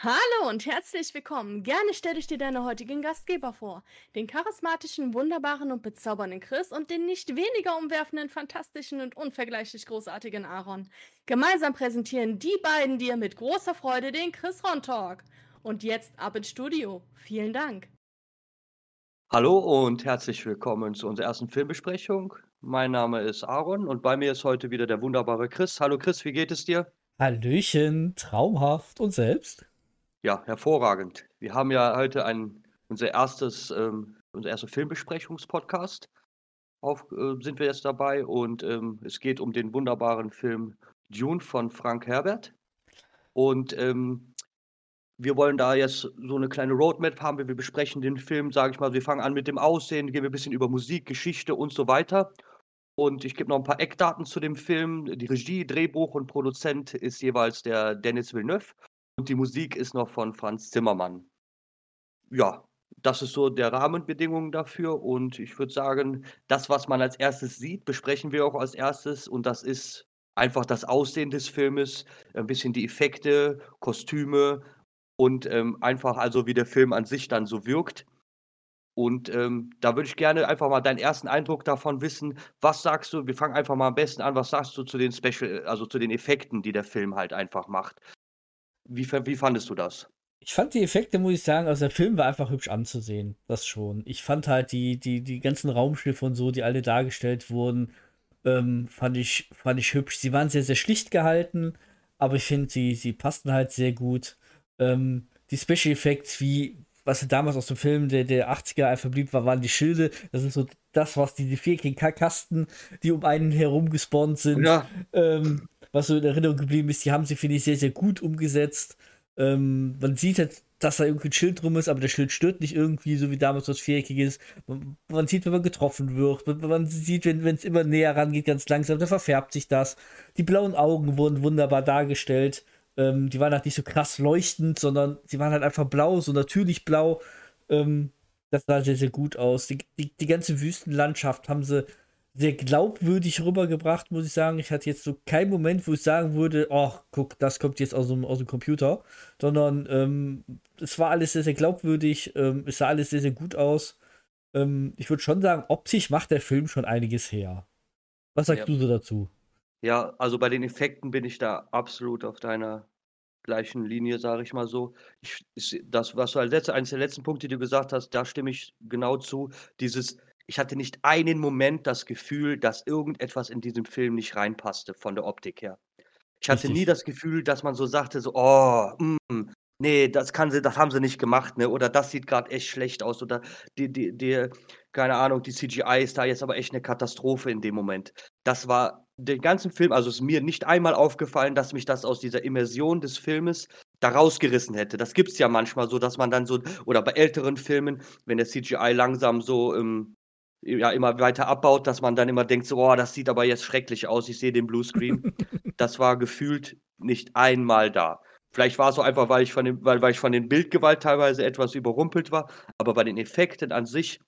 Hallo und herzlich willkommen. Gerne stelle ich dir deine heutigen Gastgeber vor. Den charismatischen, wunderbaren und bezaubernden Chris und den nicht weniger umwerfenden, fantastischen und unvergleichlich großartigen Aaron. Gemeinsam präsentieren die beiden dir mit großer Freude den Chris Ron Talk. Und jetzt ab ins Studio. Vielen Dank. Hallo und herzlich willkommen zu unserer ersten Filmbesprechung. Mein Name ist Aaron und bei mir ist heute wieder der wunderbare Chris. Hallo Chris, wie geht es dir? Hallöchen, traumhaft und selbst? Ja, hervorragend. Wir haben ja heute ein, unser erstes, ähm, unser erster Filmbesprechungspodcast. Auf, äh, sind wir jetzt dabei und ähm, es geht um den wunderbaren Film Dune von Frank Herbert. Und ähm, wir wollen da jetzt so eine kleine Roadmap haben. Wir besprechen den Film, sage ich mal. Wir fangen an mit dem Aussehen, gehen wir ein bisschen über Musik, Geschichte und so weiter. Und ich gebe noch ein paar Eckdaten zu dem Film. Die Regie, Drehbuch und Produzent ist jeweils der Dennis Villeneuve. Und die Musik ist noch von Franz Zimmermann. Ja, das ist so der Rahmenbedingungen dafür. Und ich würde sagen, das, was man als erstes sieht, besprechen wir auch als erstes. Und das ist einfach das Aussehen des Filmes, ein bisschen die Effekte, Kostüme und ähm, einfach also, wie der Film an sich dann so wirkt. Und ähm, da würde ich gerne einfach mal deinen ersten Eindruck davon wissen. Was sagst du? Wir fangen einfach mal am besten an. Was sagst du zu den Special, also zu den Effekten, die der Film halt einfach macht? Wie, wie fandest du das? Ich fand die Effekte, muss ich sagen, also der Film war einfach hübsch anzusehen. Das schon. Ich fand halt die, die, die ganzen Raumschiffe und so, die alle dargestellt wurden, ähm, fand, ich, fand ich hübsch. Sie waren sehr, sehr schlicht gehalten, aber ich finde, sie, sie passten halt sehr gut. Ähm, die Special Effects, wie was damals aus dem Film der, der 80er einfach blieb, war, waren die Schilde. Das ist so das, was die, die viereckigen Kasten, die um einen herum gespawnt sind. Ja. Ähm, was so in Erinnerung geblieben ist, die haben sie, finde ich, sehr, sehr gut umgesetzt. Ähm, man sieht halt, dass da irgendwie ein Schild drum ist, aber der Schild stört nicht irgendwie, so wie damals was Viereckiges. Man, man sieht, wenn man getroffen wird. Man, man sieht, wenn es immer näher rangeht, ganz langsam, dann verfärbt sich das. Die blauen Augen wurden wunderbar dargestellt. Ähm, die waren halt nicht so krass leuchtend, sondern sie waren halt einfach blau, so natürlich blau. Ähm, das sah sehr, sehr gut aus. Die, die, die ganze Wüstenlandschaft haben sie sehr glaubwürdig rübergebracht, muss ich sagen. Ich hatte jetzt so keinen Moment, wo ich sagen würde, oh, guck, das kommt jetzt aus dem, aus dem Computer, sondern ähm, es war alles sehr, sehr glaubwürdig, ähm, es sah alles sehr, sehr gut aus. Ähm, ich würde schon sagen, optisch macht der Film schon einiges her. Was sagst ja. du so dazu? Ja, also bei den Effekten bin ich da absolut auf deiner gleichen Linie, sage ich mal so. Ich, das, was du als letzte, eines der letzten Punkte, die du gesagt hast, da stimme ich genau zu. Dieses ich hatte nicht einen Moment das Gefühl, dass irgendetwas in diesem Film nicht reinpasste von der Optik her. Ich hatte Richtig. nie das Gefühl, dass man so sagte, so, oh, mm, nee, das kann sie, das haben sie nicht gemacht, ne? Oder das sieht gerade echt schlecht aus. Oder die, die, die, keine Ahnung, die CGI ist da jetzt aber echt eine Katastrophe in dem Moment. Das war den ganzen Film, also ist mir nicht einmal aufgefallen, dass mich das aus dieser Immersion des Filmes da rausgerissen hätte. Das gibt es ja manchmal so, dass man dann so, oder bei älteren Filmen, wenn der CGI langsam so ähm, ja immer weiter abbaut, dass man dann immer denkt, so, oh, das sieht aber jetzt schrecklich aus, ich sehe den Bluescreen. das war gefühlt nicht einmal da. Vielleicht war es so einfach, weil ich von dem, weil, weil ich von den Bildgewalt teilweise etwas überrumpelt war, aber bei den Effekten an sich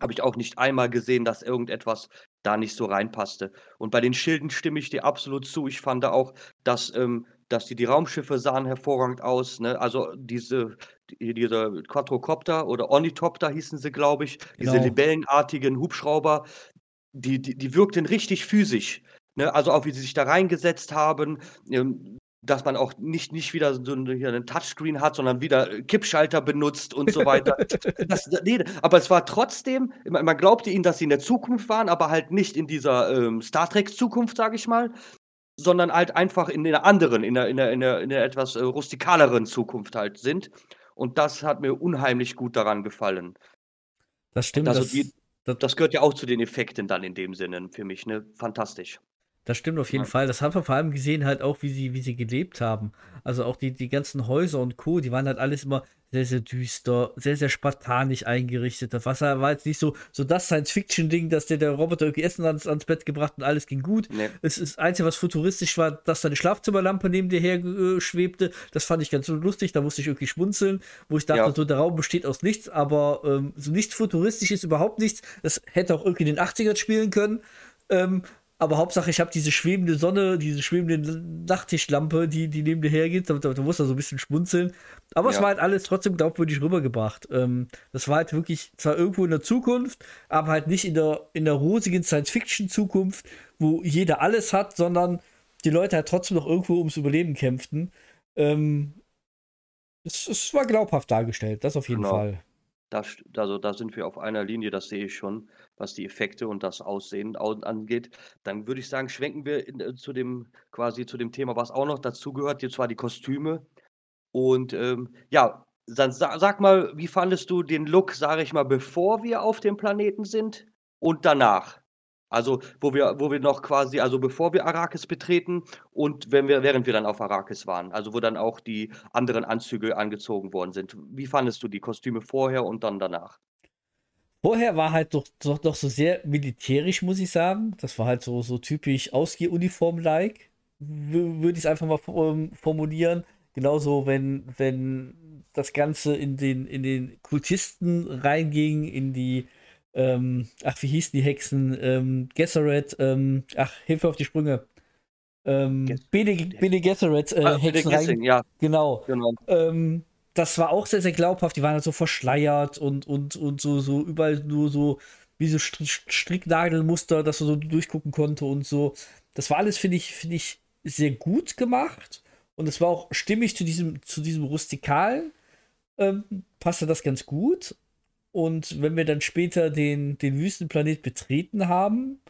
habe ich auch nicht einmal gesehen, dass irgendetwas da nicht so reinpasste. Und bei den Schilden stimme ich dir absolut zu. Ich fand auch, dass, ähm, dass die, die Raumschiffe sahen hervorragend aus. Ne? Also diese, diese Quadrocopter oder Ornithopter hießen sie, glaube ich, diese genau. libellenartigen Hubschrauber, die, die, die wirkten richtig physisch. Ne? Also auch wie sie sich da reingesetzt haben, ähm, dass man auch nicht, nicht wieder so einen Touchscreen hat, sondern wieder Kippschalter benutzt und so weiter. das, nee, aber es war trotzdem, man glaubte ihnen, dass sie in der Zukunft waren, aber halt nicht in dieser ähm, Star Trek-Zukunft, sage ich mal, sondern halt einfach in einer anderen, in einer, in einer, in einer, in einer etwas äh, rustikaleren Zukunft halt sind. Und das hat mir unheimlich gut daran gefallen. Das stimmt. Also die, das, das, gehört ja auch zu den Effekten dann in dem Sinne für mich, ne? Fantastisch. Das stimmt auf jeden ja. Fall. Das haben wir vor allem gesehen, halt auch, wie sie, wie sie gelebt haben. Also auch die, die ganzen Häuser und Co., die waren halt alles immer sehr, sehr düster, sehr, sehr spartanisch eingerichtet. Das Wasser war jetzt nicht so, so das Science-Fiction-Ding, dass der, der Roboter irgendwie Essen ans, ans Bett gebracht und alles ging gut. Nee. Es ist das Einzige, was futuristisch war, dass da eine Schlafzimmerlampe neben dir her äh, schwebte. Das fand ich ganz lustig, da musste ich irgendwie schmunzeln, wo ich dachte, ja. so der Raum besteht aus nichts, aber ähm, so nichts Futuristisches, überhaupt nichts. Das hätte auch irgendwie in den 80ern spielen können. Ähm, aber Hauptsache, ich habe diese schwebende Sonne, diese schwebende Nachttischlampe, die, die neben dir hergeht. Da, da, da muss er so ein bisschen schmunzeln. Aber ja. es war halt alles trotzdem glaubwürdig rübergebracht. Ähm, das war halt wirklich zwar irgendwo in der Zukunft, aber halt nicht in der, in der rosigen Science-Fiction-Zukunft, wo jeder alles hat, sondern die Leute halt trotzdem noch irgendwo ums Überleben kämpften. Ähm, es, es war glaubhaft dargestellt, das auf jeden genau. Fall. Da, also da sind wir auf einer Linie, das sehe ich schon, was die Effekte und das Aussehen angeht. Dann würde ich sagen, schwenken wir in, äh, zu dem quasi zu dem Thema, was auch noch dazugehört, und zwar die Kostüme. Und ähm, ja, dann sa sag mal, wie fandest du den Look, sage ich mal, bevor wir auf dem Planeten sind und danach? Also, wo wir wo wir noch quasi also, bevor wir Arrakis betreten und wenn wir während wir dann auf Arrakis waren, also, wo dann auch die anderen Anzüge angezogen worden sind. Wie fandest du die Kostüme vorher und dann danach? Vorher war halt doch, doch, doch so sehr militärisch, muss ich sagen. Das war halt so, so typisch Ausgehuniform-like, würde ich es einfach mal ähm, formulieren. Genauso, wenn, wenn das Ganze in den, in den Kultisten reinging, in die ähm, ach, wie hießen die Hexen? Ähm, Gesserit, ähm, ach, Hilfe auf die Sprünge. Ähm, Bene, Bene Gesserit äh, ah, Hexen rein. Ja. Genau. genau. Ähm, das war auch sehr, sehr glaubhaft. Die waren halt so verschleiert und, und, und so, so überall nur so wie so Stricknagelmuster, dass man so durchgucken konnte und so. Das war alles, finde ich, finde ich, sehr gut gemacht. Und es war auch stimmig zu diesem, zu diesem Rustikalen. Ähm, passte das ganz gut. Und wenn wir dann später den, den Wüstenplanet betreten haben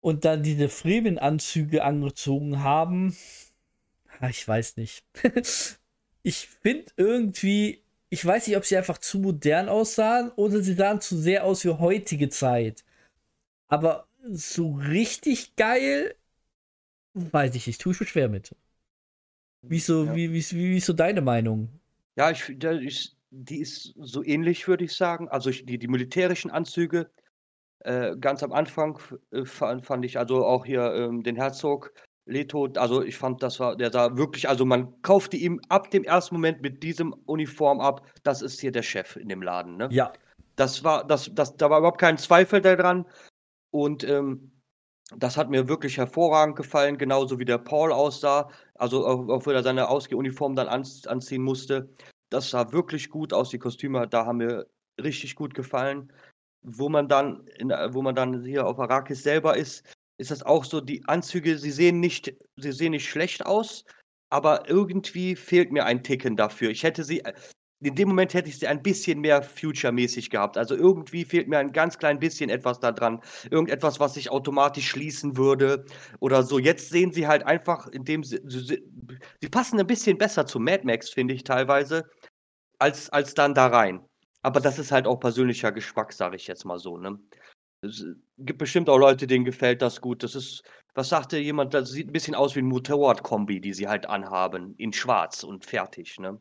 und dann diese Fremen-Anzüge angezogen haben, ich weiß nicht. ich finde irgendwie, ich weiß nicht, ob sie einfach zu modern aussahen oder sie sahen zu sehr aus wie heutige Zeit. Aber so richtig geil, weiß ich nicht, tue ich mir schwer mit. Wie, so, ja. wie, wie, wie, wie ist so deine Meinung? Ja, ich, ich, die ist so ähnlich, würde ich sagen. Also ich, die, die militärischen Anzüge, äh, ganz am Anfang äh, fand, fand, ich also auch hier ähm, den Herzog Leto, also ich fand, das war, der sah wirklich, also man kaufte ihm ab dem ersten Moment mit diesem Uniform ab, das ist hier der Chef in dem Laden, ne? Ja. Das war, das, das, da war überhaupt kein Zweifel daran. Und ähm, das hat mir wirklich hervorragend gefallen, genauso wie der Paul aussah. Also, wenn er seine Ausgehuniform dann anziehen musste. Das sah wirklich gut aus. Die Kostüme, da haben mir richtig gut gefallen. Wo man dann, in, wo man dann hier auf Arrakis selber ist, ist das auch so, die Anzüge, sie sehen nicht, sie sehen nicht schlecht aus, aber irgendwie fehlt mir ein Ticken dafür. Ich hätte sie, in dem Moment hätte ich sie ein bisschen mehr Future-mäßig gehabt. Also irgendwie fehlt mir ein ganz klein bisschen etwas da dran. Irgendetwas, was sich automatisch schließen würde oder so. Jetzt sehen sie halt einfach, indem sie, sie, sie passen ein bisschen besser zu Mad Max, finde ich teilweise als, als dann da rein. Aber das ist halt auch persönlicher Geschmack, sage ich jetzt mal so. Ne? Es gibt bestimmt auch Leute, denen gefällt das gut. Das ist, was sagte jemand, das sieht ein bisschen aus wie ein Motorrad-Kombi, die sie halt anhaben, in schwarz und fertig. Ne?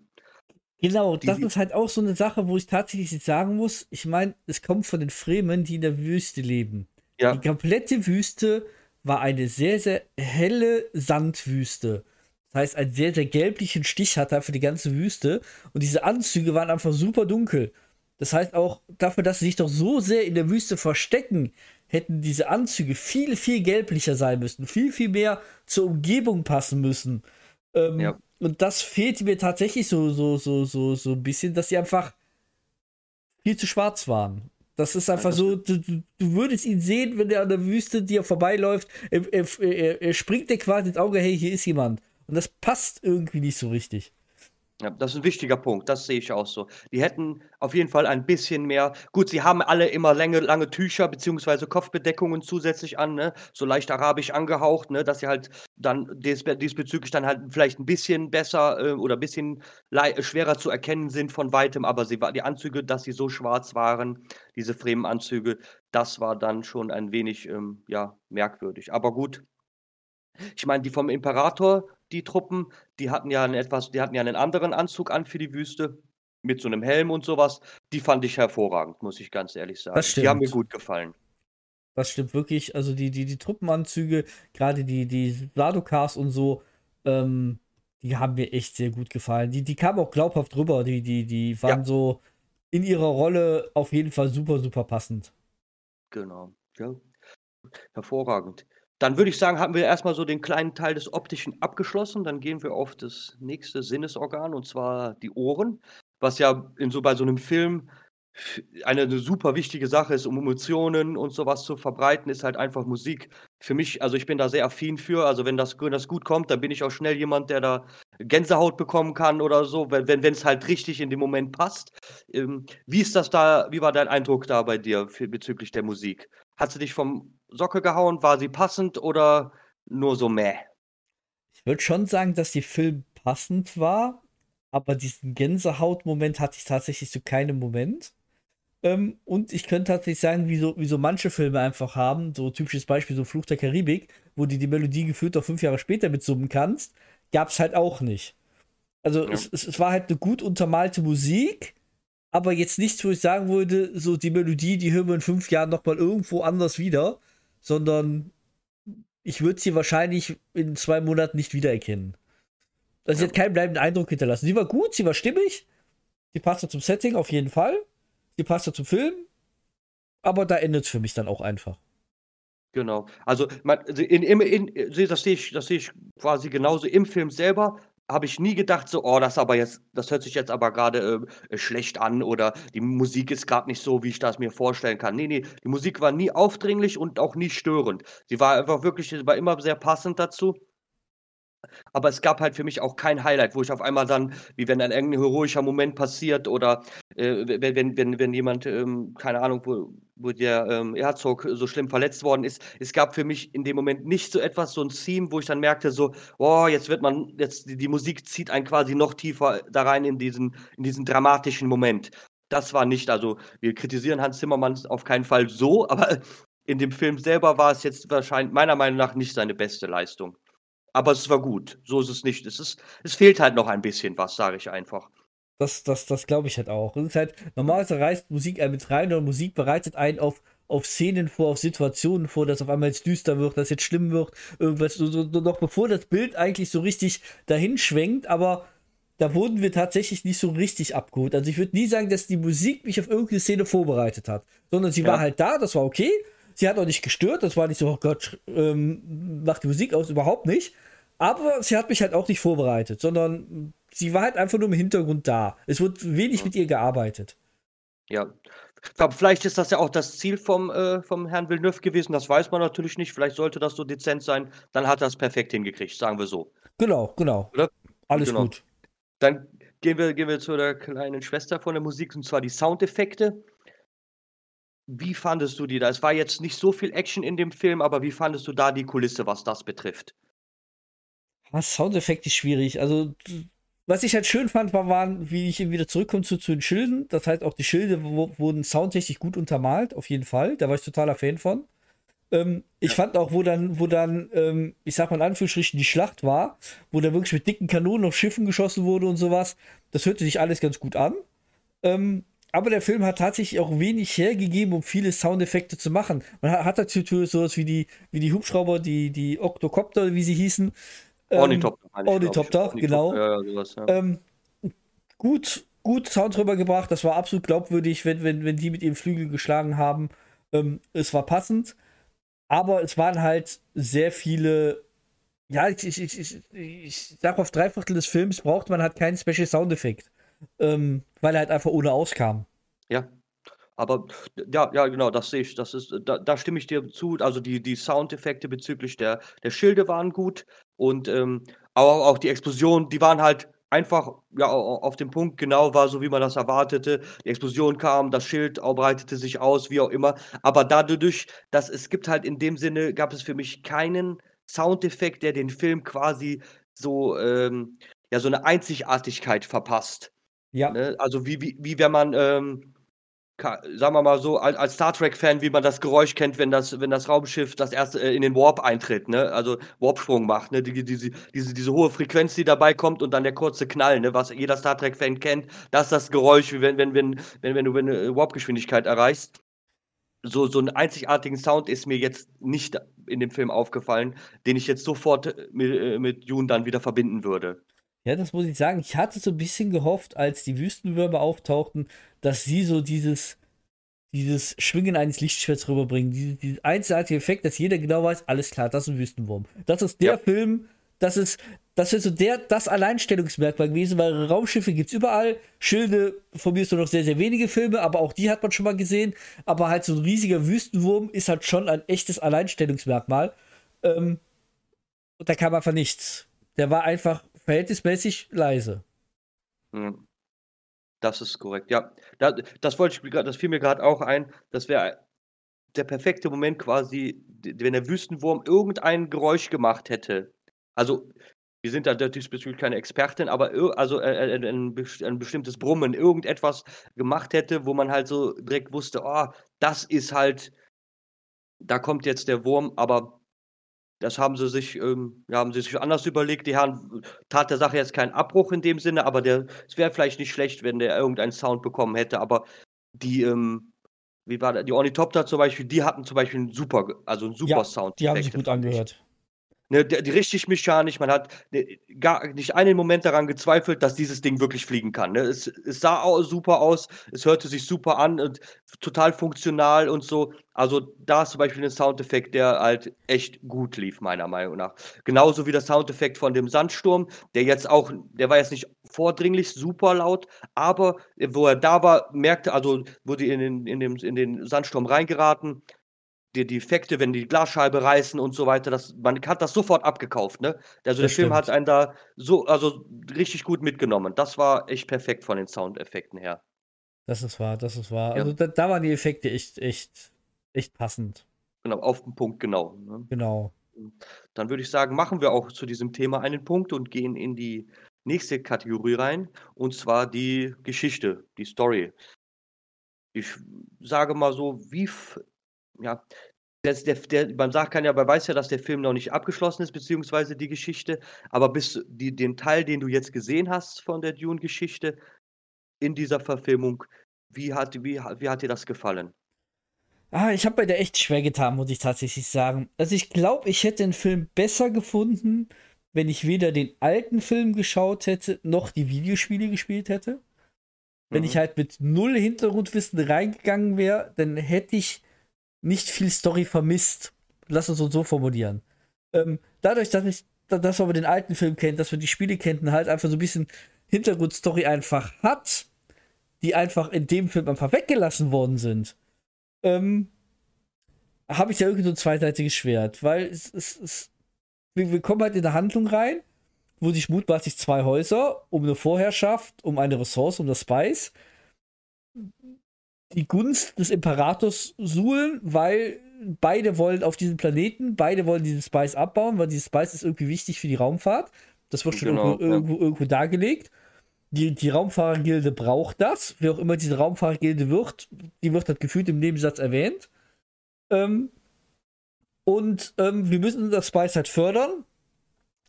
Genau, die, das ist halt auch so eine Sache, wo ich tatsächlich sagen muss, ich meine, es kommt von den Fremen, die in der Wüste leben. Ja. Die komplette Wüste war eine sehr, sehr helle Sandwüste. Das heißt, einen sehr, sehr gelblichen Stich hat er für die ganze Wüste. Und diese Anzüge waren einfach super dunkel. Das heißt auch, dafür, dass sie sich doch so sehr in der Wüste verstecken, hätten diese Anzüge viel, viel gelblicher sein müssen. Viel, viel mehr zur Umgebung passen müssen. Ähm, ja. Und das fehlt mir tatsächlich so, so, so, so, so ein bisschen, dass sie einfach viel zu schwarz waren. Das ist einfach so, du, du, würdest ihn sehen, wenn er an der Wüste dir vorbeiläuft, er, er, er, er springt dir quasi ins Auge, hey, hier ist jemand. Und das passt irgendwie nicht so richtig. Ja, das ist ein wichtiger Punkt, das sehe ich auch so. Die hätten auf jeden Fall ein bisschen mehr gut, sie haben alle immer lange lange Tücher beziehungsweise Kopfbedeckungen zusätzlich an, ne, so leicht arabisch angehaucht, ne, dass sie halt dann dies diesbezüglich dann halt vielleicht ein bisschen besser, äh, oder ein bisschen schwerer zu erkennen sind von Weitem, aber sie die Anzüge, dass sie so schwarz waren, diese Fremenanzüge, das war dann schon ein wenig, ähm, ja, merkwürdig. Aber gut. Ich meine, die vom Imperator die Truppen, die hatten ja 'n etwas die hatten ja einen anderen Anzug an für die Wüste mit so einem Helm und sowas. Die fand ich hervorragend, muss ich ganz ehrlich sagen. Das Die haben mir gut gefallen. Das stimmt wirklich. Also, die die die Truppenanzüge, gerade die die Sardaukars und so, ähm, die haben mir echt sehr gut gefallen. Die die kamen auch glaubhaft rüber. Die die die waren Ja. so in ihrer Rolle auf jeden Fall super, super passend. Genau, ja. hervorragend. Dann würde ich sagen, haben wir erstmal so den kleinen Teil des Optischen abgeschlossen. Dann gehen wir auf das nächste Sinnesorgan, und zwar die Ohren, was ja in so bei so einem Film eine 'ne super wichtige Sache ist, um Emotionen und sowas zu verbreiten, ist halt einfach Musik. Für mich also, ich bin da sehr affin für. Also, wenn das wenn das gut kommt, dann bin ich auch schnell jemand, der da Gänsehaut bekommen kann oder so, wenn wenn's halt richtig in dem Moment passt. Ähm, wie ist das da wie war dein Eindruck da bei dir für bezüglich der Musik? Hat sie dich vom Sockel gehauen? War sie passend oder nur so mäh? Ich würde schon sagen, dass die Film passend war, aber diesen Gänsehautmoment hatte ich tatsächlich zu keinem Moment. Ähm, und ich könnte tatsächlich sagen, wie so, wie so manche Filme einfach haben, so typisches Beispiel, so Fluch der Karibik, wo du die Melodie gefühlt auch fünf Jahre später mitsummen kannst, gab es halt auch nicht. Also ja. es, es, es, war halt eine gut untermalte Musik, aber jetzt nichts, wo ich sagen würde, so die Melodie, die hören wir in fünf Jahren nochmal irgendwo anders wieder, sondern ich würde sie wahrscheinlich in zwei Monaten nicht wiedererkennen. Also sie hat keinen bleibenden Eindruck hinterlassen. Sie war gut, sie war stimmig, sie passte zum Setting auf jeden Fall die passt ja zum Film, aber da endet es für mich dann auch einfach. Genau. Also, man, also in, in, in, das sehe ich, das ich quasi genauso im Film selber. Habe ich nie gedacht, so, oh, das aber jetzt, das hört sich jetzt aber gerade äh, schlecht an oder die Musik ist gerade nicht so, wie ich das mir vorstellen kann. Nee, nee, die Musik war nie aufdringlich und auch nie störend. Sie war einfach wirklich, war immer sehr passend dazu. Aber es gab halt für mich auch kein Highlight, wo ich auf einmal dann, wie wenn ein irgendein heroischer Moment passiert oder äh, wenn, wenn, wenn jemand, ähm, keine Ahnung, wo, wo der ähm, Herzog so schlimm verletzt worden ist. Es gab für mich in dem Moment nicht so etwas, so ein Theme, wo ich dann merkte, so, oh, jetzt wird man, jetzt die, die Musik zieht einen quasi noch tiefer da rein in diesen, in diesen dramatischen Moment. Das war nicht, also wir kritisieren Hans Zimmermann auf keinen Fall so, aber in dem Film selber war es jetzt wahrscheinlich meiner Meinung nach nicht seine beste Leistung. Aber es war gut. So ist es nicht. Es, ist, es fehlt halt noch ein bisschen was, sage ich einfach. Das, das, das glaube ich halt auch. Es ist halt, normalerweise reißt Musik einen mit rein und Musik bereitet einen auf, auf Szenen vor, auf Situationen vor, dass auf einmal jetzt düster wird, dass jetzt schlimm wird, irgendwas, so, so, noch bevor das Bild eigentlich so richtig dahin schwenkt, aber da wurden wir tatsächlich nicht so richtig abgeholt. Also ich würde nie sagen, dass die Musik mich auf irgendeine Szene vorbereitet hat, sondern sie ja. war halt da, das war okay, Sie hat auch nicht gestört, das war nicht so, oh Gott, ähm, macht die Musik aus, überhaupt nicht. Aber sie hat mich halt auch nicht vorbereitet, sondern sie war halt einfach nur im Hintergrund da. Es wird wenig mit ihr gearbeitet. Ja. Ich glaube, vielleicht ist das ja auch das Ziel vom, äh, vom Herrn Villeneuve gewesen. Das weiß man natürlich nicht. Vielleicht sollte das so dezent sein. Dann hat er es perfekt hingekriegt, sagen wir so. Genau, genau. Oder? Alles genau. gut. Dann gehen wir, gehen wir zu der kleinen Schwester von der Musik, und zwar die Soundeffekte. Wie fandest du die da? Es war jetzt nicht so viel Action in dem Film, aber wie fandest du da die Kulisse, was das betrifft? Ah, Soundeffekt ist schwierig. Also, was ich halt schön fand, war, waren, wie ich eben wieder zurückkomme zu, zu den Schilden. Das heißt, auch die Schilde wurden soundtechnisch gut untermalt, auf jeden Fall. Da war ich totaler Fan von. Ähm, ich ja. fand auch, wo dann, wo dann, ähm, ich sag mal in Anführungsstrichen, die Schlacht war, wo dann wirklich mit dicken Kanonen auf Schiffen geschossen wurde und sowas, das hörte sich alles ganz gut an. Ähm, aber der Film hat tatsächlich auch wenig hergegeben, um viele Soundeffekte zu machen. Man hat natürlich sowas wie die, wie die Hubschrauber, die, die Octocopter, wie sie hießen. Ähm, Ornithopter. Ornithopter, genau. Ja, ja, sowas, ja. Ähm, gut, gut Sound drüber gebracht. Das war absolut glaubwürdig, wenn, wenn, wenn die mit ihren Flügeln geschlagen haben. Ähm, es war passend. Aber es waren halt sehr viele. Ja, ich, ich, ich, ich, ich sag auf drei Viertel des Films braucht man halt keinen Special Soundeffekt ähm, weil er halt einfach ohne auskam. Ja. Aber ja, ja, genau, das sehe ich. Das ist, da, da stimme ich dir zu. Also die, die Soundeffekte bezüglich der, der Schilde waren gut und ähm, auch, auch die Explosionen, die waren halt einfach ja, auf dem Punkt genau, war so, wie man das erwartete. Die Explosion kam, das Schild breitete sich aus, wie auch immer. Aber dadurch, dass es gibt halt in dem Sinne, gab es für mich keinen Soundeffekt, der den Film quasi so, ähm, ja, so eine Einzigartigkeit verpasst. Ja. Ne? Also wie, wie, wie wenn man, ähm, sagen wir mal so, als, als Star Trek-Fan, wie man das Geräusch kennt, wenn das, wenn das Raumschiff das erste äh, in den Warp eintritt, ne? Also Warpsprung macht, ne? Die, die, diese, diese, diese hohe Frequenz, die dabei kommt und dann der kurze Knall, ne? Was jeder Star Trek-Fan kennt, das ist das Geräusch, wie wenn, wenn, wenn, wenn, wenn du eine Warp-Geschwindigkeit erreichst. So, so einen einzigartigen Sound ist mir jetzt nicht in dem Film aufgefallen, den ich jetzt sofort äh, mit, äh, mit June dann wieder verbinden würde. Ja, das muss ich sagen. Ich hatte so ein bisschen gehofft, als die Wüstenwürmer auftauchten, dass sie so dieses, dieses Schwingen eines Lichtschwerts rüberbringen, dieses, dieses einzigartige Effekt, dass jeder genau weiß, alles klar, das ist ein Wüstenwurm. Das ist der ja. Film, das ist, das ist so der, das Alleinstellungsmerkmal gewesen, weil Raumschiffe gibt es überall, Schilde, von mir ist nur noch sehr, sehr wenige Filme, aber auch die hat man schon mal gesehen, aber halt so ein riesiger Wüstenwurm ist halt schon ein echtes Alleinstellungsmerkmal. Ähm, und da kam einfach nichts. Der war einfach verhältnismäßig leise. Hm. Das ist korrekt, ja. Da, das wollte ich das fiel mir gerade auch ein. Das wäre der perfekte Moment quasi, wenn der Wüstenwurm irgendein Geräusch gemacht hätte. Also, wir sind da diesbezüglich keine Expertin, aber also äh, äh, ein, ein, bestimmtes Brummen, irgendetwas gemacht hätte, wo man halt so direkt wusste, oh, das ist halt, da kommt jetzt der Wurm, aber das haben sie sich, ähm, ja, haben sie sich anders überlegt. Die Herren tat der Sache jetzt keinen Abbruch in dem Sinne, aber der, es wäre vielleicht nicht schlecht, wenn der irgendeinen Sound bekommen hätte. Aber die, ähm, wie war der, die Ornithopter zum Beispiel, die hatten zum Beispiel einen super, also einen super ja, Sound. Die haben sich gut angehört. Ne, richtig mechanisch, man hat ne, gar nicht einen Moment daran gezweifelt, dass dieses Ding wirklich fliegen kann. Ne? Es, es sah auch super aus, es hörte sich super an und total funktional und so. Also da ist zum Beispiel ein Soundeffekt, der halt echt gut lief, meiner Meinung nach. Genauso wie der Soundeffekt von dem Sandsturm, der jetzt auch, der war jetzt nicht vordringlich super laut, aber wo er da war, merkte, also wurde in den, in, dem, in den Sandsturm reingeraten, die, Effekte, wenn die Glasscheibe reißen und so weiter, das, man hat das sofort abgekauft, ne? Also das der stimmt. Film hat einen da so, also richtig gut mitgenommen. Das war echt perfekt von den Soundeffekten her. Das ist wahr, das ist wahr. Ja. Also da, da, waren die Effekte echt, echt, echt passend. Genau, auf den Punkt, genau. Ne? Genau. Dann würde ich sagen, machen wir auch zu diesem Thema einen Punkt und gehen in die nächste Kategorie rein, und zwar die Geschichte, die Story. Ich sage mal so, wie ja, das, der, der, man sagt, kann ja, man weiß ja, dass der Film noch nicht abgeschlossen ist, beziehungsweise die Geschichte. Aber bis die, den Teil, den du jetzt gesehen hast von der Dune-Geschichte in dieser Verfilmung, wie hat, wie, wie hat dir das gefallen? Ah, ich habe mir da echt schwer getan, muss ich tatsächlich sagen. Also ich glaube, ich hätte den Film besser gefunden, wenn ich weder den alten Film geschaut hätte, noch die Videospiele gespielt hätte. Wenn mhm. ich halt mit null Hintergrundwissen reingegangen wäre, dann hätte ich nicht viel Story vermisst. Lass uns uns so formulieren. Ähm, dadurch, dass, ich, dass man den alten Film kennt, dass man die Spiele kennt und halt einfach so ein bisschen Hintergrundstory einfach hat, die einfach in dem Film einfach weggelassen worden sind, ähm, habe ich ja irgendwie so ein zweiseitiges Schwert, weil es, es, es wir, wir, kommen halt in eine Handlung rein, wo sich mutmaßlich zwei Häuser um eine Vorherrschaft, um eine Ressource, um das Spice, die Gunst des Imperators suhlen, weil beide wollen auf diesen Planeten, beide wollen diesen Spice abbauen, weil dieses Spice ist irgendwie wichtig für die Raumfahrt. Das wird schon genau, irgendwo, ja. irgendwo, irgendwo, dargelegt. Die, die Raumfahrergilde braucht das, wer auch immer diese Raumfahrergilde wird, die wird halt gefühlt im Nebensatz erwähnt. Ähm, und ähm, wir müssen das Spice halt fördern,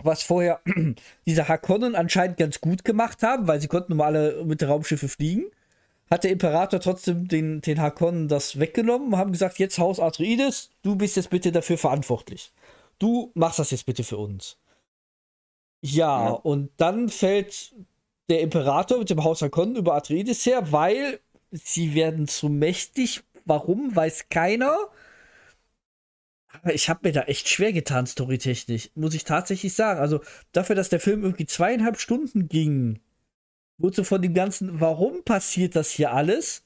was vorher diese Hakonnen anscheinend ganz gut gemacht haben, weil sie konnten nun mal alle mit Raumschiffe fliegen hat der Imperator trotzdem den, den Hakonnen das weggenommen und haben gesagt, jetzt Haus Atreides, du bist jetzt bitte dafür verantwortlich. Du machst das jetzt bitte für uns. Ja, ja. und dann fällt der Imperator mit dem Haus Hakonnen über Atreides her, weil sie werden zu mächtig. Warum, weiß keiner. Aber ich habe mir da echt schwer getan, storytechnisch, muss ich tatsächlich sagen. Also dafür, dass der Film irgendwie zweieinhalb Stunden ging, wurde von dem Ganzen, warum passiert das hier alles,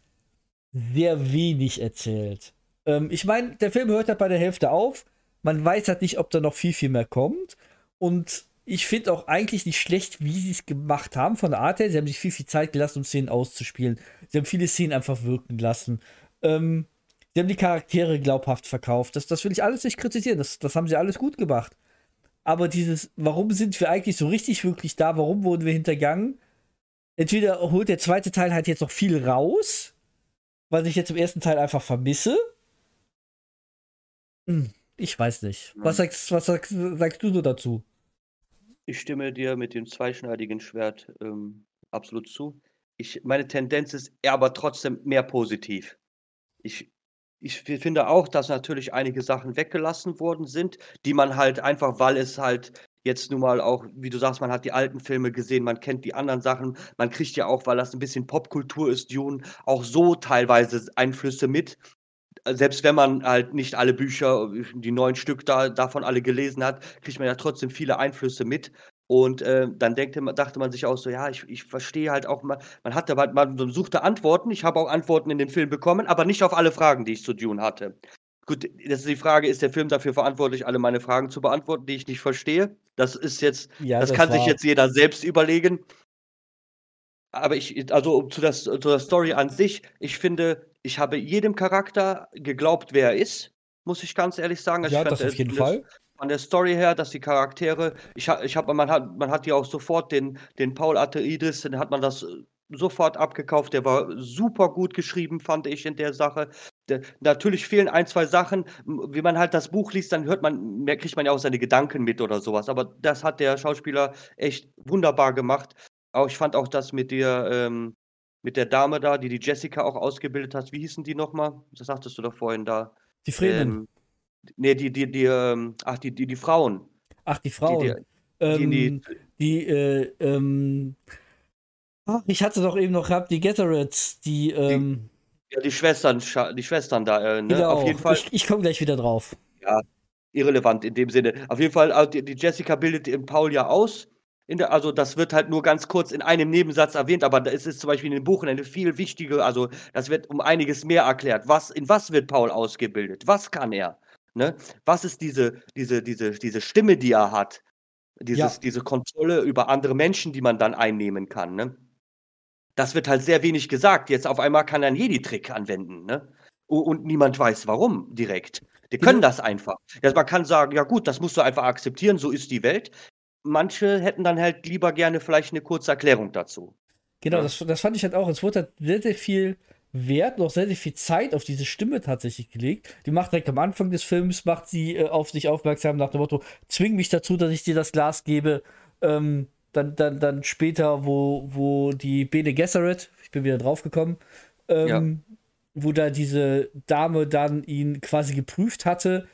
sehr wenig erzählt. Ähm, ich meine, der Film hört halt bei der Hälfte auf. Man weiß halt nicht, ob da noch viel, viel mehr kommt. Und ich finde auch eigentlich nicht schlecht, wie sie es gemacht haben von der Art her. Sie haben sich viel, viel Zeit gelassen, um Szenen auszuspielen. Sie haben viele Szenen einfach wirken lassen. Ähm, sie haben die Charaktere glaubhaft verkauft. Das, das will ich alles nicht kritisieren. Das, das haben sie alles gut gemacht. Aber dieses, warum sind wir eigentlich so richtig wirklich da? Warum wurden wir hintergangen? Entweder holt der zweite Teil halt jetzt noch viel raus, was ich jetzt im ersten Teil einfach vermisse. Hm, ich weiß nicht. Was sagst, was sagst, sagst du so dazu? Ich stimme dir mit dem zweischneidigen Schwert ähm, absolut zu. Ich, meine Tendenz ist aber trotzdem mehr positiv. Ich, ich finde auch, dass natürlich einige Sachen weggelassen worden sind, die man halt einfach, weil es halt jetzt nun mal auch, wie du sagst, man hat die alten Filme gesehen, man kennt die anderen Sachen, man kriegt ja auch, weil das ein bisschen Popkultur ist, Dune, auch so teilweise Einflüsse mit. Selbst wenn man halt nicht alle Bücher, die neun Stück da, davon alle gelesen hat, kriegt man ja trotzdem viele Einflüsse mit. Und äh, dann denkte, dachte man sich auch so, ja, ich, ich verstehe halt auch mal, man hatte man suchte Antworten, ich habe auch Antworten in den Film bekommen, aber nicht auf alle Fragen, die ich zu Dune hatte. Gut, das ist die Frage, ist der Film dafür verantwortlich, alle meine Fragen zu beantworten, die ich nicht verstehe? Das ist jetzt, ja, das, das, kann war... sich jetzt jeder selbst überlegen. Aber ich, also zu der, zu der Story an sich, ich finde, ich habe jedem Charakter geglaubt, wer er ist, muss ich ganz ehrlich sagen. Also ja, das auf jeden Fall von der Story her, dass die Charaktere, ich, ich habe, man hat, man hat ja auch sofort den, den Paul Atreides, den hat man das äh, sofort abgekauft. Der war super gut geschrieben, fand ich in der Sache. Natürlich fehlen ein, zwei Sachen. Wie man halt das Buch liest, dann hört man, mehr kriegt man ja auch seine Gedanken mit oder sowas. Aber das hat der Schauspieler echt wunderbar gemacht. Auch ich fand auch das mit der, ähm, mit der Dame da, die die Jessica auch ausgebildet hat. Wie hießen die nochmal? Das sagtest du doch vorhin da. Die Fremen. Ähm, Nee, die, die, die, ähm, ach, die, die, die Frauen. Ach, die Frauen. Die, ähm, die, die, äh, ähm, ach, ich hatte doch eben noch gehabt, die Getterets, die, ähm, ja, die Schwestern, die Schwestern da, äh, ne? Genau. Auf jeden Fall. Ich, ich komme gleich wieder drauf. Ja, irrelevant in dem Sinne. Auf jeden Fall, also die, Jessica bildet den Paul ja aus. Der, also das wird halt nur ganz kurz in einem Nebensatz erwähnt, aber es ist zum Beispiel in den Buchen eine viel wichtige, also das wird um einiges mehr erklärt. Was, in was wird Paul ausgebildet? Was kann er? Ne? Was ist diese, diese, diese, diese Stimme, die er hat? Dieses, ja. Diese Kontrolle über andere Menschen, die man dann einnehmen kann. Ne? Das wird halt sehr wenig gesagt. Jetzt auf einmal kann er einen Jedi-Trick anwenden. Ne? Und niemand weiß warum direkt. Die können das einfach. Ja, man kann sagen, ja gut, das musst du einfach akzeptieren, so ist die Welt. Manche hätten dann halt lieber gerne vielleicht eine kurze Erklärung dazu. Genau, ja. das, das fand ich halt auch. Es wurde halt sehr, sehr viel Wert, noch sehr, sehr viel Zeit auf diese Stimme tatsächlich gelegt. Die macht direkt am Anfang des Films, macht sie äh, auf sich aufmerksam nach dem Motto, zwing mich dazu, dass ich dir das Glas gebe. Ähm, dann, dann, dann später, wo, wo die Bene Gesserit, ich bin wieder draufgekommen, ähm, ja. wo da diese Dame dann ihn quasi geprüft hatte,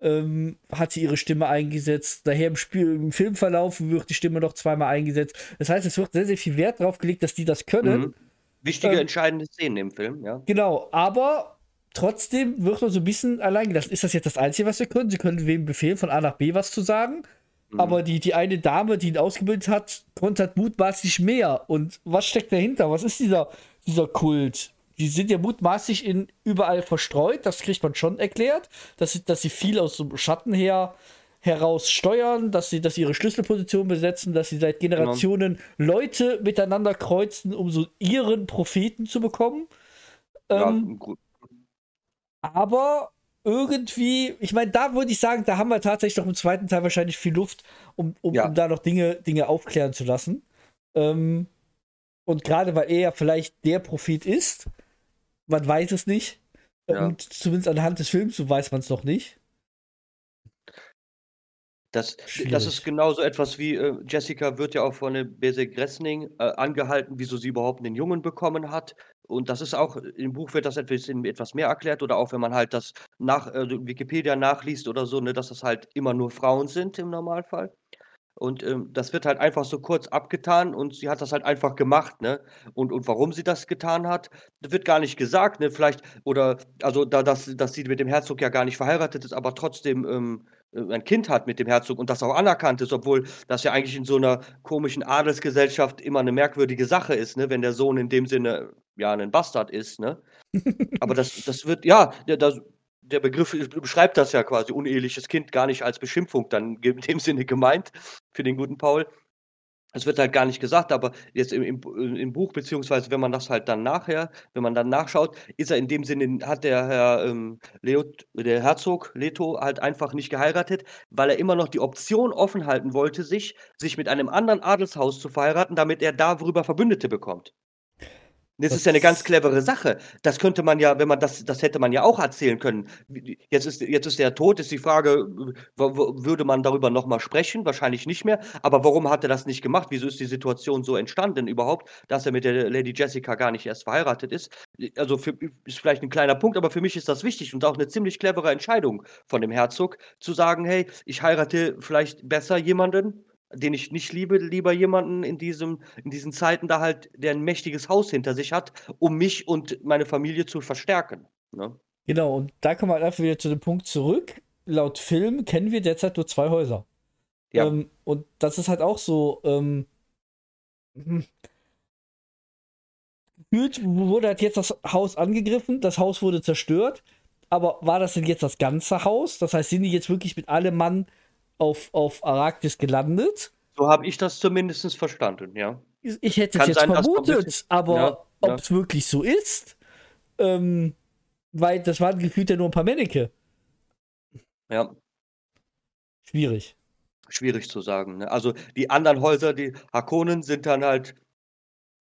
ähm, hat sie ihre Stimme eingesetzt. Daher im, Spiel, im Filmverlauf wird die Stimme noch zweimal eingesetzt. Das heißt, es wird sehr, sehr viel Wert drauf gelegt, dass die das können. Mhm. Wichtige, ähm, entscheidende Szenen im Film, ja. Genau, aber trotzdem wird man so ein bisschen allein gelassen. Ist das jetzt das Einzige, was sie können? Sie können wem befehlen, von A nach B was zu sagen. Mhm. Aber die, die eine Dame, die ihn ausgebildet hat, konnte halt mutmaßlich mehr. Und was steckt dahinter? Was ist dieser, dieser Kult? Die sind ja mutmaßlich in überall verstreut, das kriegt man schon erklärt, dass sie, dass sie viel aus dem Schatten her heraus steuern, dass sie, dass sie ihre Schlüsselposition besetzen, dass sie seit genau. Generationen genau. Leute miteinander kreuzen, um so ihren Propheten zu bekommen. Ähm, ja, gut. Aber irgendwie, ich meine, da würde ich sagen, da haben wir tatsächlich noch im zweiten Teil wahrscheinlich viel Luft, um, um, ja. um da noch Dinge, Dinge aufklären zu lassen. Ähm, und gerade weil er ja vielleicht der Prophet ist, man weiß es nicht. Ja. Und zumindest anhand des Films, so weiß man es noch nicht. Das, das ist genauso etwas wie äh, Jessica wird ja auch von der Bese Gressning äh, angehalten, wieso sie überhaupt einen Jungen bekommen hat. Und das ist auch, im Buch wird das etwas, etwas mehr erklärt oder auch wenn man halt das nach äh, Wikipedia nachliest oder so, ne, dass das halt immer nur Frauen sind im Normalfall. Und ähm, das wird halt einfach so kurz abgetan und sie hat das halt einfach gemacht, ne? Und, und warum sie das getan hat, wird gar nicht gesagt, ne? Vielleicht, oder, also, da, dass, dass sie mit dem Herzog ja gar nicht verheiratet ist, aber trotzdem ähm, äh, ein Kind hat mit dem Herzog und das auch anerkannt ist, obwohl das ja eigentlich in so einer komischen Adelsgesellschaft immer eine merkwürdige Sache ist, ne? Wenn der Sohn in dem Sinne ja ein Bastard ist, ne? aber das, das wird, ja, das, der Begriff beschreibt das ja quasi, uneheliches Kind, gar nicht als Beschimpfung dann in dem Sinne gemeint für den guten Paul. Es wird halt gar nicht gesagt, aber jetzt im, im, im, Buch, beziehungsweise wenn man das halt dann nachher, wenn man dann nachschaut, ist er in dem Sinne, hat der Herr ähm, Leo, der Herzog Leto halt einfach nicht geheiratet, weil er immer noch die Option offen halten wollte, sich, sich mit einem anderen Adelshaus zu verheiraten, damit er darüber Verbündete bekommt. Das, ist ja eine ganz clevere Sache. Das könnte man ja, wenn man das, das hätte man ja auch erzählen können. Jetzt ist, jetzt ist er tot, ist die Frage, würde man darüber nochmal sprechen? Wahrscheinlich nicht mehr. Aber warum hat er das nicht gemacht? Wieso ist die Situation so entstanden überhaupt, dass er mit der Lady Jessica gar nicht erst verheiratet ist? Also für, ist vielleicht ein kleiner Punkt, aber für mich ist das wichtig und auch eine ziemlich clevere Entscheidung von dem Herzog, zu sagen, hey, ich heirate vielleicht besser jemanden, den ich nicht liebe, lieber jemanden in diesem in diesen Zeiten da halt, der ein mächtiges Haus hinter sich hat, um mich und meine Familie zu verstärken, ne? Genau, und da kommen wir halt einfach wieder zu dem Punkt zurück. Laut Film kennen wir derzeit nur zwei Häuser. Ja. Ähm, und das ist halt auch so, ähm, hm. gefühlt wurde halt jetzt das Haus angegriffen, das Haus wurde zerstört, aber war das denn jetzt das ganze Haus? Das heißt, sind die jetzt wirklich mit allem Mann auf, auf Arrakis gelandet. So habe ich das zumindest verstanden, ja. Ich hätte es jetzt sein, vermutet, aber ja, ob es ja. wirklich so ist, ähm, weil das waren gefühlt ja nur ein paar Männeke. Ja. Schwierig. Schwierig zu sagen. Ne? Also die anderen Häuser, die Hakonen, sind dann halt,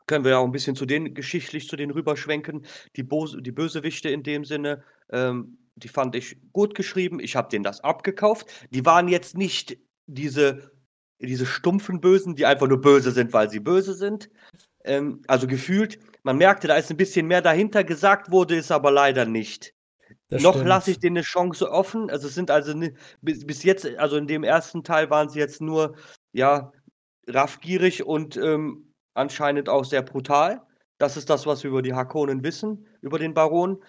können wir ja auch ein bisschen zu denen geschichtlich zu denen rüberschwenken. Die, Bo die Bösewichte in dem Sinne, ähm, die fand ich gut geschrieben. Ich habe denen das abgekauft. Die waren jetzt nicht diese, diese stumpfen Bösen, die einfach nur böse sind, weil sie böse sind. Ähm, also gefühlt, man merkte, da ist ein bisschen mehr dahinter. Gesagt wurde ist aber leider nicht. Das Noch lasse ich denen eine Chance offen. Also es sind also bis, bis jetzt, also in dem ersten Teil waren sie jetzt nur, ja, raffgierig und ähm, anscheinend auch sehr brutal. Das ist das, was wir über die Hakonen wissen, über den Baron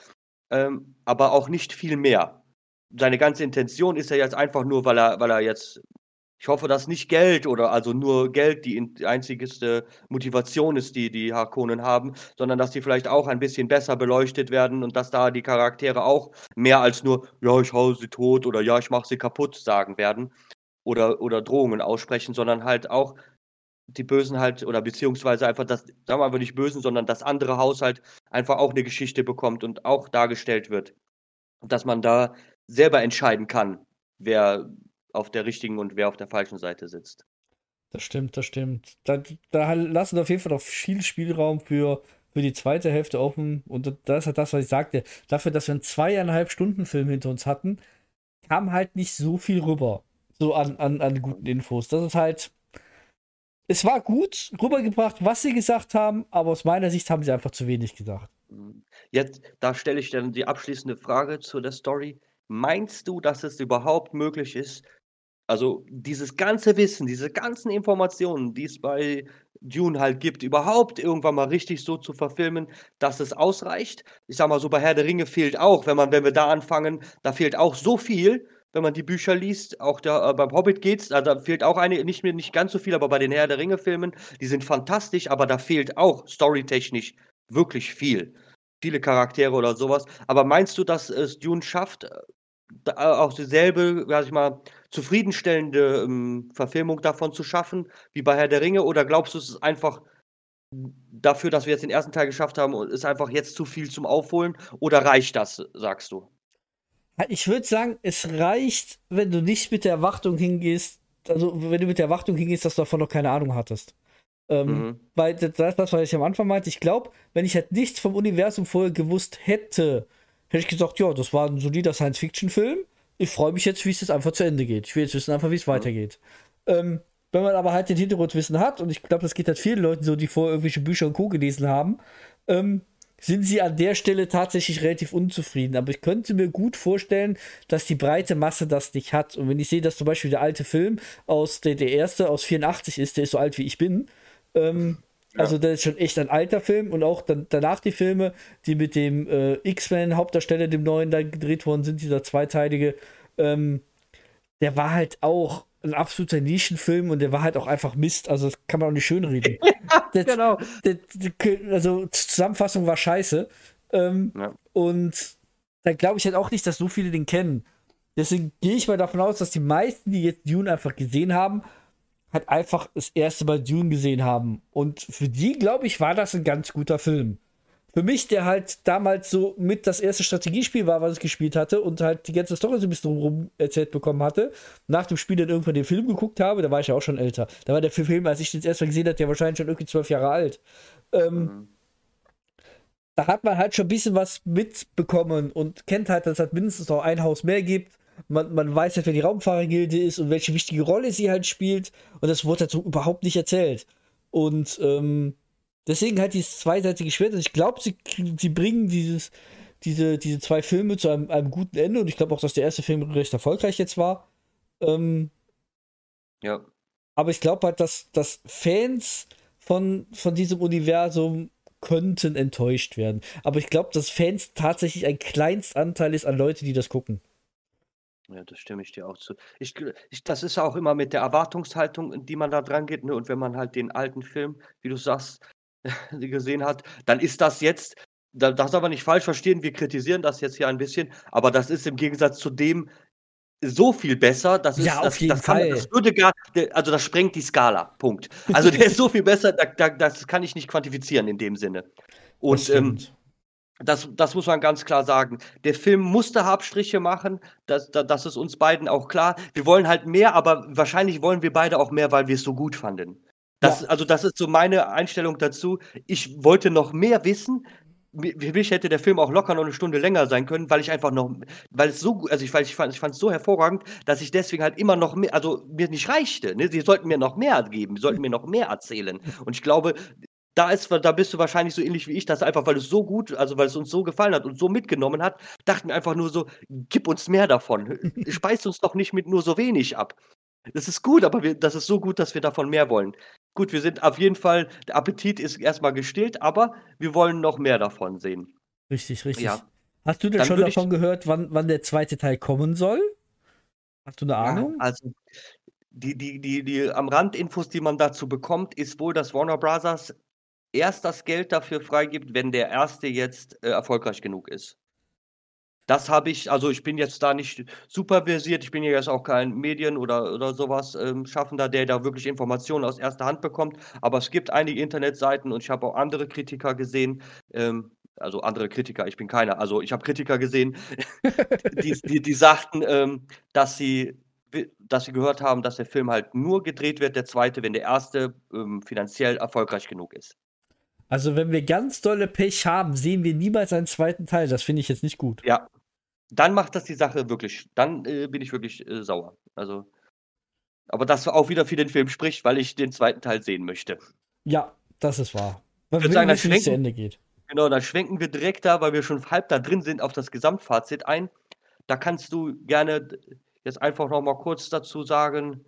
ähm, aber auch nicht viel mehr. Seine ganze Intention ist ja jetzt einfach nur, weil er, weil er jetzt, ich hoffe, dass nicht Geld oder also nur Geld die einzigste Motivation ist, die die Harkonnen haben, sondern dass die vielleicht auch ein bisschen besser beleuchtet werden und dass da die Charaktere auch mehr als nur, ja, ich hau sie tot oder ja, ich mach sie kaputt sagen werden oder, oder Drohungen aussprechen, sondern halt auch die Bösen halt, oder beziehungsweise einfach das, sagen wir einfach nicht Bösen, sondern das andere Haus halt einfach auch eine Geschichte bekommt und auch dargestellt wird. Dass man da selber entscheiden kann, wer auf der richtigen und wer auf der falschen Seite sitzt. Das stimmt, das stimmt. Da, da lassen wir auf jeden Fall noch viel Spielraum für, für die zweite Hälfte offen. Und das ist halt das, was ich sagte. Dafür, dass wir einen zweieinhalb Stunden Film hinter uns hatten, kam halt nicht so viel rüber. So an, an, an guten Infos. Das ist halt, es war gut rübergebracht, was sie gesagt haben, aber aus meiner Sicht haben sie einfach zu wenig gesagt. Jetzt, da stelle ich dann die abschließende Frage zu der Story. Meinst du, dass es überhaupt möglich ist, also dieses ganze Wissen, diese ganzen Informationen, die es bei Dune halt gibt, überhaupt irgendwann mal richtig so zu verfilmen, dass es ausreicht? Ich sag mal so, bei Herr der Ringe fehlt auch, wenn man, wenn wir da anfangen, da fehlt auch so viel wenn man die Bücher liest. Auch da, äh, beim Hobbit geht's, äh, da fehlt auch eine, nicht nicht ganz so viel, aber bei den Herr der Ringe-Filmen, die sind fantastisch, aber da fehlt auch storytechnisch wirklich viel. Viele Charaktere oder sowas. Aber meinst du, dass es Dune schafft, äh, äh, auch dieselbe, sag ich mal, zufriedenstellende ähm, Verfilmung davon zu schaffen, wie bei Herr der Ringe? Oder glaubst du, es ist einfach dafür, dass wir jetzt den ersten Teil geschafft haben, ist einfach jetzt zu viel zum Aufholen? Oder reicht das, sagst du? Ich würde sagen, es reicht, wenn du nicht mit der Erwartung hingehst, also wenn du mit der Erwartung hingehst, dass du davon noch keine Ahnung hattest. Ähm, mhm. Weil das, das, was ich am Anfang meinte, ich glaube, wenn ich halt nichts vom Universum vorher gewusst hätte, hätte ich gesagt, ja, das war ein solider Science-Fiction-Film. Ich freue mich jetzt, wie es jetzt einfach zu Ende geht. Ich will jetzt wissen einfach, wie es mhm. weitergeht. Ähm, wenn man aber halt den Hintergrundwissen hat, und ich glaube, das geht halt vielen Leuten so, die vorher irgendwelche Bücher und Co. gelesen haben, ähm, sind sie an der Stelle tatsächlich relativ unzufrieden. Aber ich könnte mir gut vorstellen, dass die breite Masse das nicht hat. Und wenn ich sehe, dass zum Beispiel der alte Film aus der, der erste aus 84 ist, der ist so alt wie ich bin. Ähm, ja. Also der ist schon echt ein alter Film und auch dann, danach die Filme, die mit dem äh, X-Men Hauptdarsteller, dem neuen, da gedreht worden sind, dieser zweiteilige, ähm, der war halt auch ein absoluter Nischenfilm und der war halt auch einfach Mist. Also das kann man auch nicht schönreden. das, genau. Das, also Zusammenfassung war scheiße. Ähm, ja. Und da glaube ich halt auch nicht, dass so viele den kennen. Deswegen gehe ich mal davon aus, dass die meisten, die jetzt Dune einfach gesehen haben, halt einfach das erste Mal Dune gesehen haben. Und für die, glaube ich, war das ein ganz guter Film für mich, der halt damals so mit das erste Strategiespiel war, was ich gespielt hatte und halt die ganze Story so ein bisschen drumherum erzählt bekommen hatte, nach dem Spiel dann irgendwann den Film geguckt habe, da war ich ja auch schon älter. Da war der Film, als ich den erstmal gesehen habe, der wahrscheinlich schon irgendwie zwölf Jahre alt. Ähm, mhm. da hat man halt schon ein bisschen was mitbekommen und kennt halt, dass es halt mindestens noch ein Haus mehr gibt. Man, man weiß halt, wer die Raumfahrergilde ist und welche wichtige Rolle sie halt spielt. Und das wurde halt so überhaupt nicht erzählt. Und ähm, deswegen halt dieses zweiseitige Schwert. Also ich glaube, sie, sie bringen dieses, diese, diese zwei Filme zu einem, einem guten Ende. Und ich glaube auch, dass der erste Film recht erfolgreich jetzt war. Ähm, ja. Aber ich glaube halt, dass, dass Fans von, von diesem Universum könnten enttäuscht werden. Aber ich glaube, dass Fans tatsächlich ein Kleinstanteil ist an Leute, die das gucken. Ja, das stimme ich dir auch zu. Ich, ich, das ist auch immer mit der Erwartungshaltung, die man da dran geht. Ne? Und wenn man halt den alten Film, wie du sagst, gesehen hat, dann ist das jetzt, das aber nicht falsch verstehen, wir kritisieren das jetzt hier ein bisschen, aber das ist im Gegensatz zu dem so viel besser, das ist, ja, auf das, jeden das, kann, Fall. das würde gar, also das sprengt die Skala, Punkt. Also der ist so viel besser, da, da, das kann ich nicht quantifizieren in dem Sinne. Und das, ähm, das, das, muss man ganz klar sagen. Der Film musste Abstriche machen, das, das, das ist uns beiden auch klar. Wir wollen halt mehr, aber wahrscheinlich wollen wir beide auch mehr, weil wir es so gut fanden. Das, ja. Also das ist so meine Einstellung dazu. Ich wollte noch mehr wissen, für mich hätte der Film auch locker noch eine Stunde länger sein können, weil ich einfach noch, weil es so, also ich, ich fand es so hervorragend, dass ich deswegen halt immer noch mehr, also mir nicht reichte. Ne? Sie sollten mir noch mehr geben, sie sollten mir noch mehr erzählen. Und ich glaube, da ist, da bist du wahrscheinlich so ähnlich wie ich, dass einfach, weil es so gut, also weil es uns so gefallen hat und so mitgenommen hat, dachten wir einfach nur so, gib uns mehr davon. Speist uns doch nicht mit nur so wenig ab. Das ist gut, aber wir, das ist so gut, dass wir davon mehr wollen. Gut, wir sind auf jeden Fall, der Appetit ist erstmal gestillt, aber wir wollen noch mehr davon sehen. Richtig, richtig. Ja. Hast du denn Dann schon davon gehört, wann, wann der zweite Teil kommen soll? Hast du eine Ahnung? Ja, also, die, die, die, die am Rand Infos, die man dazu bekommt, ist wohl, dass Warner Brothers erst das Geld dafür freigibt, wenn der erste jetzt äh, erfolgreich genug ist. Das habe ich, also ich bin jetzt da nicht superversiert, ich bin ja jetzt auch kein Medien- oder, oder sowas ähm, Schaffender, der da wirklich Informationen aus erster Hand bekommt. Aber es gibt einige Internetseiten und ich habe auch andere Kritiker gesehen, ähm, also andere Kritiker, ich bin keiner, also ich habe Kritiker gesehen, die, die, die, sagten, ähm, dass sie dass sie gehört haben, dass der Film halt nur gedreht wird, der zweite, wenn der erste ähm, finanziell erfolgreich genug ist. Also, wenn wir ganz dolle Pech haben, sehen wir niemals einen zweiten Teil. Das finde ich jetzt nicht gut. Ja, dann macht das die Sache wirklich, dann äh, bin ich wirklich äh, sauer. Also, aber das auch wieder für den Film spricht, weil ich den zweiten Teil sehen möchte. Ja, das ist wahr. Weil wir sagen, wissen, wie es zu Ende geht. Genau, dann schwenken wir direkt da, weil wir schon halb da drin sind, auf das Gesamtfazit ein. Da kannst du gerne jetzt einfach noch mal kurz dazu sagen,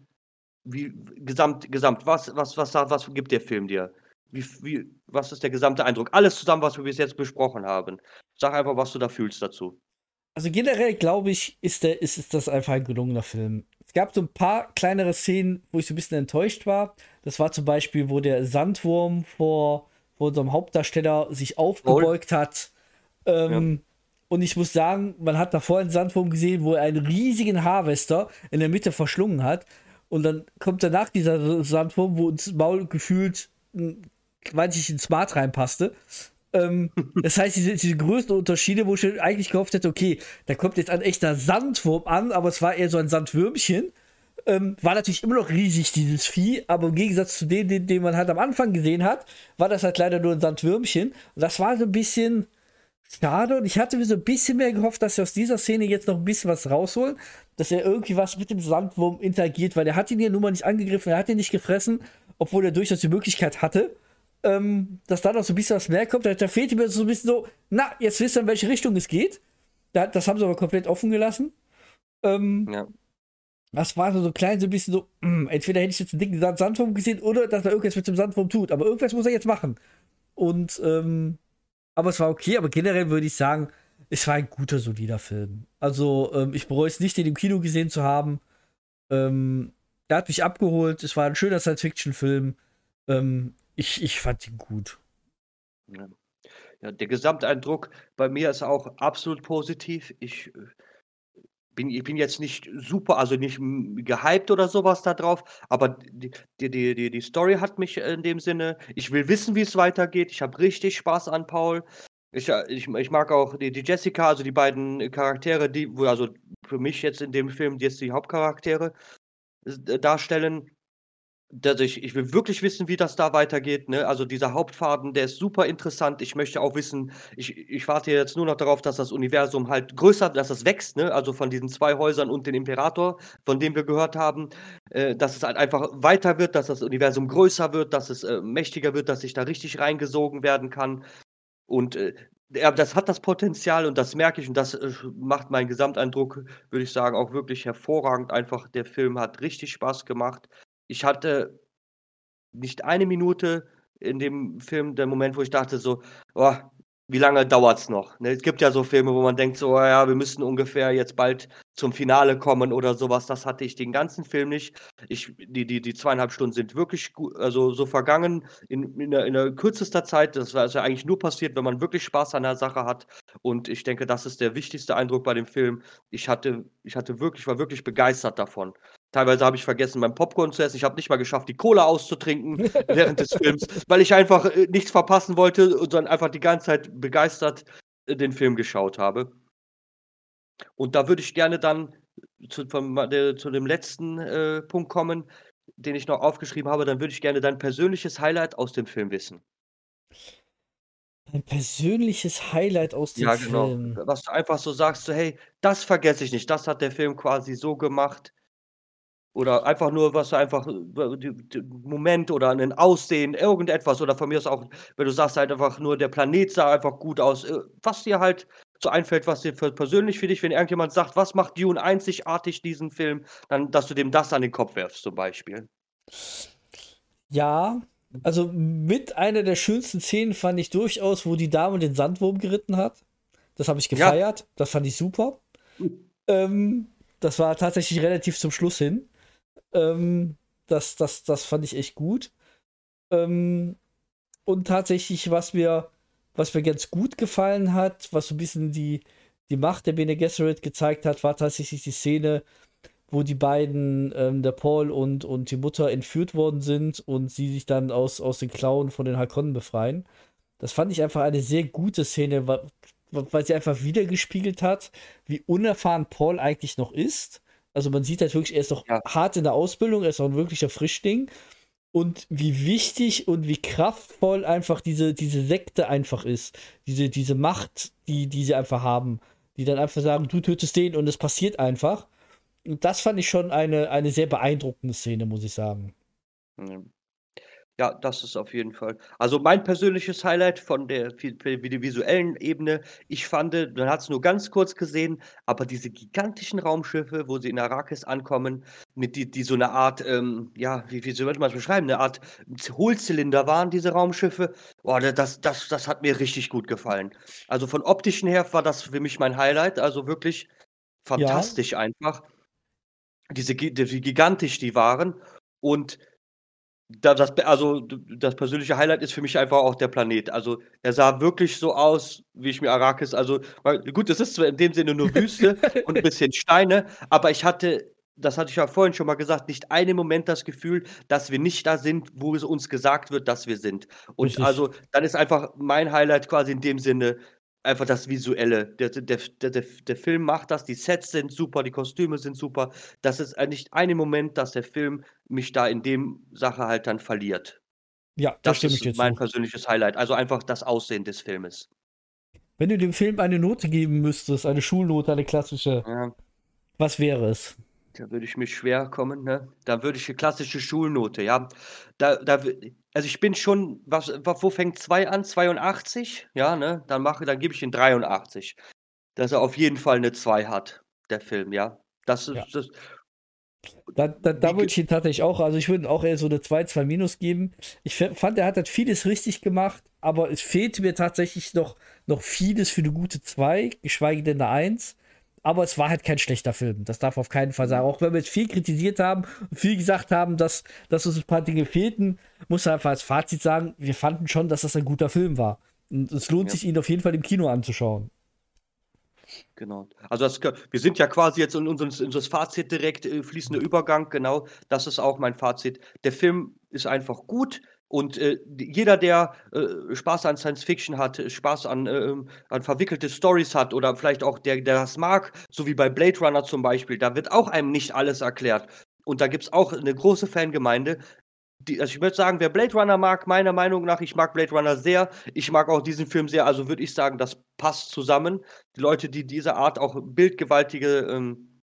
wie gesamt, gesamt, was, was, was, was gibt der Film dir? Wie, wie, was ist der gesamte Eindruck? Alles zusammen, was wir bis jetzt besprochen haben. Sag einfach, was du da fühlst dazu. Also generell glaube ich, ist, der, ist, ist das einfach ein gelungener Film. Es gab so ein paar kleinere Szenen, wo ich so ein bisschen enttäuscht war. Das war zum Beispiel, wo der Sandwurm vor, vor unserem Hauptdarsteller sich aufgebeugt hat. Ähm, ja. Und ich muss sagen, man hat davor einen Sandwurm gesehen, wo er einen riesigen Harvester in der Mitte verschlungen hat. Und dann kommt danach dieser Sandwurm, wo ins Maul gefühlt, weiß ich, ein Smart reinpasste. Ähm, das heißt, diese, diese größten Unterschiede, wo ich eigentlich gehofft hätte, okay, da kommt jetzt ein echter Sandwurm an, aber es war eher so ein Sandwürmchen. Ähm, war natürlich immer noch riesig, dieses Vieh, aber im Gegensatz zu dem, den, den man halt am Anfang gesehen hat, war das halt leider nur ein Sandwürmchen. Und das war so ein bisschen schade und ich hatte mir so ein bisschen mehr gehofft, dass sie aus dieser Szene jetzt noch ein bisschen was rausholen, dass er irgendwie was mit dem Sandwurm interagiert, weil er hat ihn ja nun mal nicht angegriffen, er hat ihn nicht gefressen, obwohl er durchaus die Möglichkeit hatte ähm, dass da noch so ein bisschen was mehr kommt. Da, da fehlt mir so ein bisschen so, na, jetzt wisst ihr, in welche Richtung es geht. Da, das haben sie aber komplett offen gelassen. Ähm, ja. Das war so, so klein, so ein bisschen so, mh, hm, entweder hätte ich jetzt einen dicken Sandwurm gesehen oder dass er irgendwas mit dem Sandwurm tut. Aber irgendwas muss er jetzt machen. Und, ähm, aber es war okay, aber generell würde ich sagen, es war ein guter, solider Film. Also, ähm, ich bereue es nicht, den im Kino gesehen zu haben. Ähm, er hat mich abgeholt. Es war ein schöner Science-Fiction-Film. Ähm, ich, ich fand ihn gut. Ja. ja, der Gesamteindruck bei mir ist auch absolut positiv. Ich äh, bin, ich bin jetzt nicht super, also nicht gehypt oder sowas da drauf, aber die, die, die, die Story hat mich in dem Sinne, ich will wissen, wie es weitergeht. Ich habe richtig Spaß an Paul. Ich, äh, ich, ich mag auch die, die Jessica, also die beiden Charaktere, die, also für mich jetzt in dem Film, jetzt die Hauptcharaktere äh, darstellen. Dass ich ich will wirklich wissen, wie das da weitergeht, ne? Also, dieser Hauptfaden, der ist super interessant. Ich möchte auch wissen ich ich warte jetzt nur noch darauf, dass das Universum halt größer dass es wächst, ne? Also, von diesen 2 Häusern und den Imperator, von dem wir gehört haben, äh, dass es halt einfach weiter wird, dass das Universum größer wird, dass es, äh, mächtiger wird, dass ich da richtig reingesogen werden kann. Und, äh, das hat das Potenzial und das merke ich und das, äh, macht meinen Gesamteindruck, würde ich sagen, auch wirklich hervorragend. Einfach der Film hat richtig Spaß gemacht. Ich hatte nicht eine Minute in dem Film der Moment, wo ich dachte so: „Oh, wie lange dauert's noch?“ Ne, es gibt ja so Filme, wo man denkt so: „Oh ja, wir müssen ungefähr jetzt bald zum Finale kommen“ oder so was. Das hatte ich den ganzen Film nicht. Ich die die die 2,5 Stunden sind wirklich gu also, so vergangen in in 'ner in 'ner kürzester Zeit. Das ist ja eigentlich nur passiert, wenn man wirklich Spaß an der Sache hat. Und ich denke, das ist der wichtigste Eindruck bei dem Film. Ich hatte ich hatte wirklich war wirklich begeistert davon. Teilweise habe ich vergessen, mein Popcorn zu essen. Ich habe nicht mal geschafft, die Cola auszutrinken während des Films, weil ich einfach, äh, nichts verpassen wollte und dann einfach die ganze Zeit begeistert, äh, den Film geschaut habe. Und da würde ich gerne dann zu vom äh, zu dem letzten, äh, Punkt kommen, den ich noch aufgeschrieben habe. Dann würde ich gerne dein persönliches Highlight aus dem Film wissen. Ein persönliches Highlight aus dem Ja, genau. Film. Was du einfach so sagst, so: „Hey, das vergesse ich nicht. Das hat der Film quasi so gemacht.“ Oder einfach nur, was einfach, äh, Moment oder 'nen Aussehen, irgendetwas oder von mir aus auch, wenn du sagst halt einfach nur, der Planet sah einfach gut aus, äh, was dir halt so einfällt, was dir für persönlich für dich wenn irgendjemand sagt: „Was macht Dune einzigartig, diesen Film?“ Dann, dass du dem das an den Kopf wirfst zum Beispiel. Ja, also mit einer der schönsten Szenen fand ich durchaus, wo die Dame den Sandwurm geritten hat. Das habe ich Ja. gefeiert. Das fand ich super. Hm. Ähm, das war tatsächlich relativ zum Schluss hin. Ähm, das, das, das fand ich echt gut. Ähm, und tatsächlich, was mir, was mir ganz gut gefallen hat, was so ein bisschen die, die Macht der Bene Gesserit gezeigt hat, war tatsächlich die Szene, wo die beiden, ähm, der Paul und, und die Mutter entführt worden sind und sie sich dann aus, aus den Klauen von den Harkonnen befreien. Das fand ich einfach eine sehr gute Szene, wa- weil sie einfach wiedergespiegelt hat, wie unerfahren Paul eigentlich noch ist. Also man sieht halt wirklich, er ist noch Ja. hart in der Ausbildung, er ist noch ein wirklicher Frischling. Und wie wichtig und wie kraftvoll einfach diese, diese Sekte einfach ist. Diese, diese Macht, die, die sie einfach haben. Die dann einfach sagen, du tötest den und es passiert einfach. Und das fand ich schon eine, eine sehr beeindruckende Szene, muss ich sagen. Ja, das ist auf jeden Fall also, mein persönliches Highlight von der vi vi vi visuellen Ebene, ich fand, man hat's nur ganz kurz gesehen, aber diese gigantischen Raumschiffe, wo sie in Arrakis ankommen, mit die die so 'ne Art, ähm, ja, wie wie sollte man's beschreiben, 'ne Art Hohlzylinder waren diese Raumschiffe. Boah, da das das das hat mir richtig gut gefallen. Also, von optischen her war das für mich mein Highlight, also, wirklich Ja. fantastisch einfach. Diese gi wie gigantisch die waren und das also, das persönliche Highlight ist für mich einfach auch der Planet. Also, er sah wirklich so aus, wie ich mir Arrakis also, gut, es ist zwar in dem Sinne nur Wüste und 'n bisschen Steine, aber ich hatte das hatte ich ja vorhin schon mal gesagt, nicht einen Moment das Gefühl, dass wir nicht da sind, wo es uns gesagt wird, dass wir sind. Und Richtig. also, dann ist einfach mein Highlight quasi in dem Sinne einfach das Visuelle. Der der der der Film macht das, die Sets sind super, die Kostüme sind super. Das ist, äh, nicht einen Moment, dass der Film mich da in dem Sache halt dann verliert. Ja, da Das dir ist mein zu. persönliches Highlight, also, einfach das Aussehen des Filmes. Wenn du dem Film eine Note geben müsstest, eine Schulnote, eine klassische, Ja. was wäre es? Da würde ich mich schwer kommen, ne? Da würde ich 'ne klassische Schulnote, ja. Da da also, ich bin schon was wa wo fängt 2 an? 82, ja, ne? Dann mache dann gebe ich ihm 83. Dass er auf jeden Fall 'ne 2 hat, der Film, ja. Das Ja. ist das Da, da, da würde ich ihn tatsächlich auch, also ich würde auch eher so eine 2, 2 minus geben. Ich fand, er hat halt vieles richtig gemacht, aber es fehlte mir tatsächlich noch, noch vieles für eine gute 2, geschweige denn eine 1. Aber es war halt kein schlechter Film. Das darf auf keinen Fall sagen. Auch wenn wir jetzt viel kritisiert haben und viel gesagt haben, dass, dass uns ein paar Dinge fehlten, muss man einfach als Fazit sagen, wir fanden schon, dass das ein guter Film war. Und es lohnt Ja. sich, ihn auf jeden Fall im Kino anzuschauen. Genau. Also, das wir sind ja quasi jetzt in unseres in das Fazit direkt, äh, fließender Übergang, genau. Das ist auch mein Fazit. Der Film ist einfach gut und, äh, jeder, der, äh, Spaß an Science Fiction hat, äh, Spaß an, ähm an verwickelte Storys hat oder vielleicht auch der der das mag, so wie bei Blade Runner zum Beispiel, da wird auch einem nicht alles erklärt. Und da gibt's auch 'ne große Fangemeinde. die, also ich würde sagen, wer Blade Runner mag, meiner Meinung nach, ich mag Blade Runner sehr. Ich mag auch diesen Film sehr. Also würde ich sagen, das passt zusammen. Die Leute, die diese Art auch bildgewaltige ähm,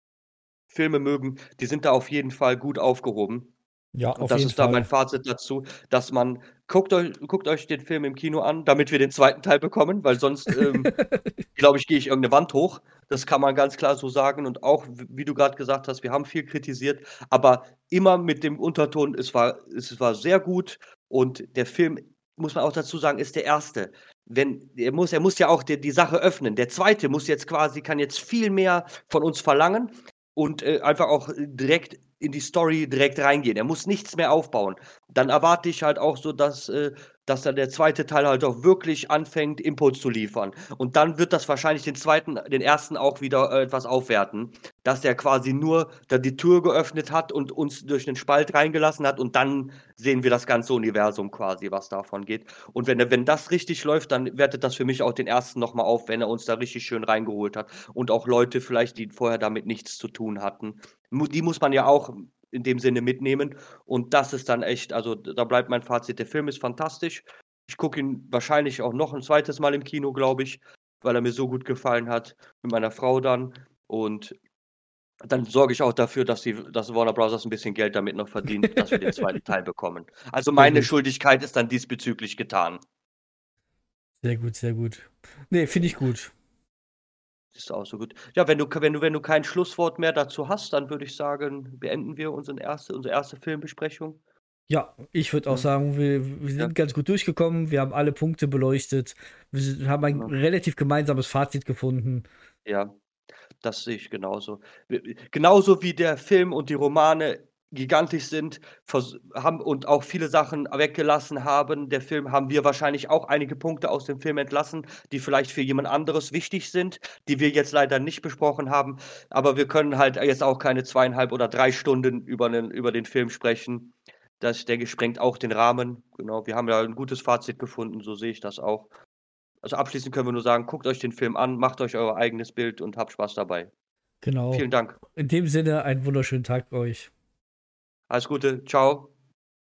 Filme mögen, die sind da auf jeden Fall gut aufgehoben. Ja, Und das ist da Fall. mein Fazit dazu, dass man guckt euch, guckt euch den Film im Kino an, damit wir den zweiten Teil bekommen, weil sonst, ähm, glaube ich, gehe ich irgendeine Wand hoch. Das kann man ganz klar so sagen. Und auch, wie du gerade gesagt hast, wir haben viel kritisiert, aber immer mit dem Unterton, es war, es war sehr gut. Und der Film, muss man auch dazu sagen, ist der erste. Wenn, er muss, er muss ja auch die, die Sache öffnen. Der zweite muss jetzt quasi, kann jetzt viel mehr von uns verlangen und äh, einfach auch direkt in die Story direkt reingehen. Er muss nichts mehr aufbauen. Dann erwarte ich halt auch so, dass, äh, dass dann der zweite Teil halt auch wirklich anfängt, Inputs zu liefern. Und dann wird das wahrscheinlich den zweiten, den ersten auch wieder äh, etwas aufwerten, dass der quasi nur die Tür geöffnet hat und uns durch den Spalt reingelassen hat und dann sehen wir das ganze Universum quasi, was davon geht. Und wenn, wenn das richtig läuft, dann wertet das für mich auch den ersten nochmal auf, wenn er uns da richtig schön reingeholt hat. Und auch Leute vielleicht, die vorher damit nichts zu tun hatten. Die muss man ja auch in dem Sinne mitnehmen. Und das ist dann echt, also da bleibt mein Fazit. Der Film ist fantastisch. Ich gucke ihn wahrscheinlich auch noch ein zweites Mal im Kino, glaube ich, weil er mir so gut gefallen hat. Mit meiner Frau dann. Und dann sorge ich auch dafür, dass, die, dass Warner Bros. ein bisschen Geld damit noch verdient, dass wir den zweiten Teil bekommen. Also meine Schuldigkeit ist dann diesbezüglich getan. Sehr gut, sehr gut. Nee, finde ich gut. Ist auch so gut. Ja, wenn du, wenn, du, wenn du kein Schlusswort mehr dazu hast, dann würde ich sagen, beenden wir unsere erste, unsere erste Filmbesprechung. Ja, ich würde auch ja. sagen, wir, wir sind ja. ganz gut durchgekommen. Wir haben alle Punkte beleuchtet. Wir haben ein ja. relativ gemeinsames Fazit gefunden. Ja, das sehe ich genauso. Genauso wie der Film und die Romane gigantisch sind haben und auch viele Sachen weggelassen haben. Der Film haben wir wahrscheinlich auch einige Punkte aus dem Film entlassen, die vielleicht für jemand anderes wichtig sind, die wir jetzt leider nicht besprochen haben. Aber wir können halt jetzt auch keine zweieinhalb oder drei Stunden über den, über den Film sprechen. Das, denke ich, sprengt auch den Rahmen. Genau, wir haben ja ein gutes Fazit gefunden, so sehe ich das auch. Also abschließend können wir nur sagen, guckt euch den Film an, macht euch euer eigenes Bild und habt Spaß dabei. Genau. Vielen Dank. In dem Sinne, einen wunderschönen Tag bei euch. Alles Gute. Ciao.